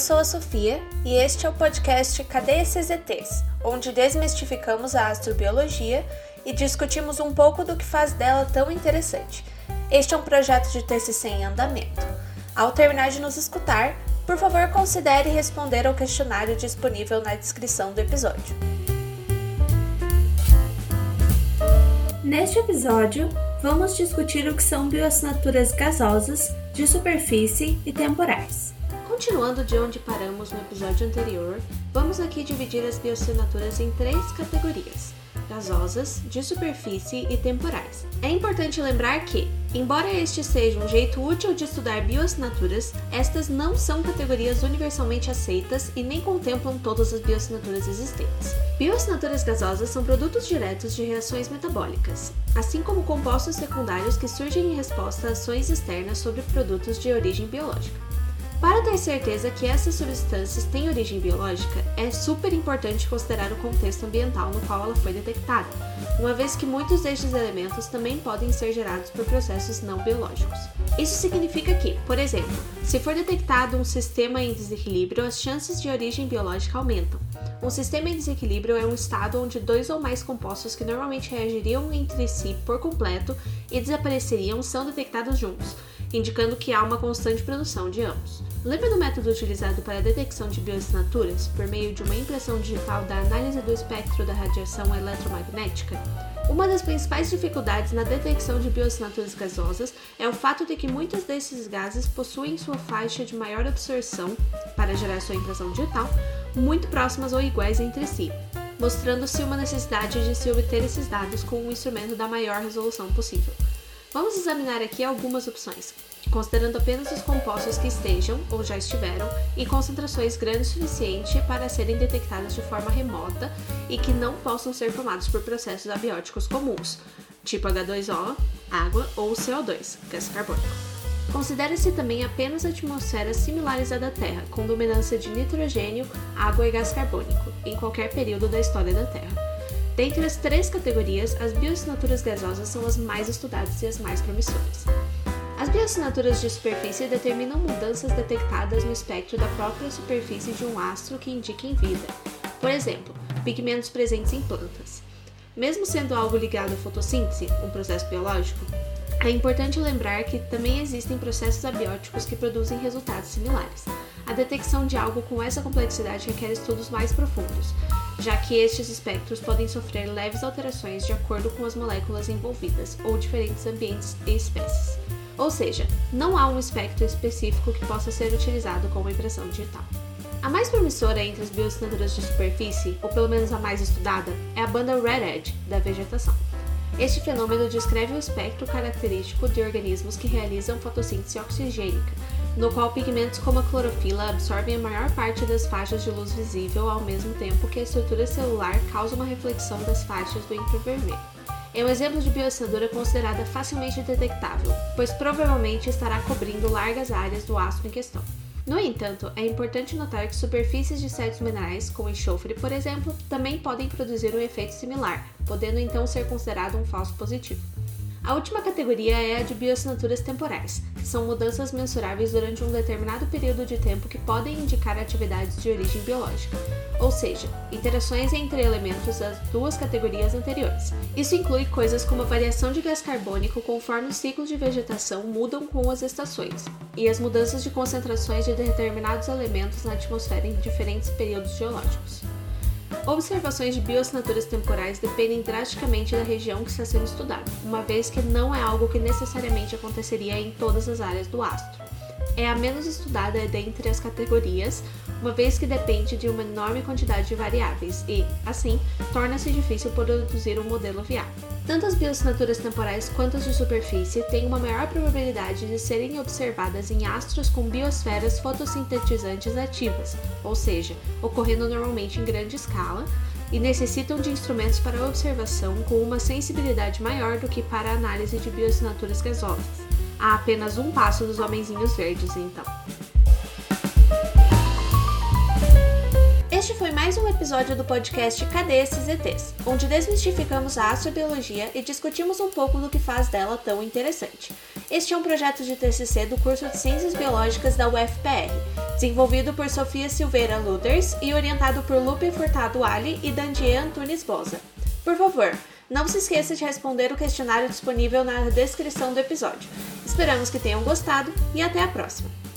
sou a Sofia e este é o podcast Cadê esses ETs? Onde desmistificamos a astrobiologia e discutimos um pouco do que faz dela tão interessante. Este é um projeto de TCC em andamento. Ao terminar de nos escutar, por favor considere responder ao questionário disponível na descrição do episódio. Neste episódio, vamos discutir o que são bioassinaturas gasosas, de superfície e temporais. Continuando de onde paramos no episódio anterior, vamos aqui dividir as bioassinaturas em três categorias: gasosas, de superfície e temporais. É importante lembrar que, embora este seja um jeito útil de estudar bioassinaturas, estas não são categorias universalmente aceitas e nem contemplam todas as bioassinaturas existentes. Bioassinaturas gasosas são produtos diretos de reações metabólicas, assim como compostos secundários que surgem em resposta a ações externas sobre produtos de origem biológica. Para ter certeza que essas substâncias têm origem biológica, é super importante considerar o contexto ambiental no qual ela foi detectada, uma vez que muitos destes elementos também podem ser gerados por processos não biológicos. Isso significa que, por exemplo, se for detectado um sistema em desequilíbrio, as chances de origem biológica aumentam. Um sistema em desequilíbrio é um estado onde dois ou mais compostos que normalmente reagiriam entre si por completo e desapareceriam são detectados juntos, indicando que há uma constante produção de ambos. Lembra do método utilizado para a detecção de bioassinaturas por meio de uma impressão digital da análise do espectro da radiação eletromagnética? Uma das principais dificuldades na detecção de bioassinaturas gasosas é o fato de que muitos desses gases possuem sua faixa de maior absorção para gerar sua impressão digital muito próximas ou iguais entre si, mostrando-se uma necessidade de se obter esses dados com um instrumento da maior resolução possível. Vamos examinar aqui algumas opções considerando apenas os compostos que estejam ou já estiveram em concentrações grandes o suficiente para serem detectadas de forma remota e que não possam ser formados por processos abióticos comuns, tipo H2O, água ou CO2, gás carbônico. Considere-se também apenas atmosferas similares à da Terra, com dominância de nitrogênio, água e gás carbônico, em qualquer período da história da Terra. Dentre as três categorias, as bioassinaturas gasosas são as mais estudadas e as mais promissoras. As bioassinaturas de superfície determinam mudanças detectadas no espectro da própria superfície de um astro que indiquem vida. Por exemplo, pigmentos presentes em plantas. Mesmo sendo algo ligado à fotossíntese, um processo biológico, é importante lembrar que também existem processos abióticos que produzem resultados similares. A detecção de algo com essa complexidade requer estudos mais profundos, já que estes espectros podem sofrer leves alterações de acordo com as moléculas envolvidas ou diferentes ambientes e espécies. Ou seja, não há um espectro específico que possa ser utilizado como impressão digital. A mais promissora entre as bioassinaturas de superfície, ou pelo menos a mais estudada, é a banda Red Edge da vegetação. Este fenômeno descreve o espectro característico de organismos que realizam fotossíntese oxigênica, no qual pigmentos como a clorofila absorvem a maior parte das faixas de luz visível ao mesmo tempo que a estrutura celular causa uma reflexão das faixas do infravermelho é um exemplo de bioassinadura considerada facilmente detectável, pois provavelmente estará cobrindo largas áreas do astro em questão. No entanto, é importante notar que superfícies de certos minerais, como enxofre, por exemplo, também podem produzir um efeito similar, podendo então ser considerado um falso positivo. A última categoria é a de bioassinaturas temporais, que são mudanças mensuráveis durante um determinado período de tempo que podem indicar atividades de origem biológica, ou seja, interações entre elementos das duas categorias anteriores. Isso inclui coisas como a variação de gás carbônico conforme os ciclos de vegetação mudam com as estações, e as mudanças de concentrações de determinados elementos na atmosfera em diferentes períodos geológicos. Observações de bioassinaturas temporais dependem drasticamente da região que está sendo estudada, uma vez que não é algo que necessariamente aconteceria em todas as áreas do astro. É a menos estudada dentre as categorias, uma vez que depende de uma enorme quantidade de variáveis e, assim, torna-se difícil produzir um modelo viável. Tanto as bioassinaturas temporais quanto as de superfície têm uma maior probabilidade de serem observadas em astros com biosferas fotossintetizantes ativas, ou seja, ocorrendo normalmente em grande escala, e necessitam de instrumentos para observação com uma sensibilidade maior do que para a análise de bioassinaturas gasosas. Há apenas um passo dos homenzinhos verdes, então. Este foi mais um episódio do podcast Cadê esses ETs? Onde desmistificamos a astrobiologia e discutimos um pouco do que faz dela tão interessante. Este é um projeto de TCC do curso de Ciências Biológicas da UFPR. desenvolvido por Sofia Silveira Luders e orientado por Lupe Furtado Ali e Dandier Antunes Bosa. Por favor, não se esqueça de responder o questionário disponível na descrição do episódio. Esperamos que tenham gostado e até a próxima!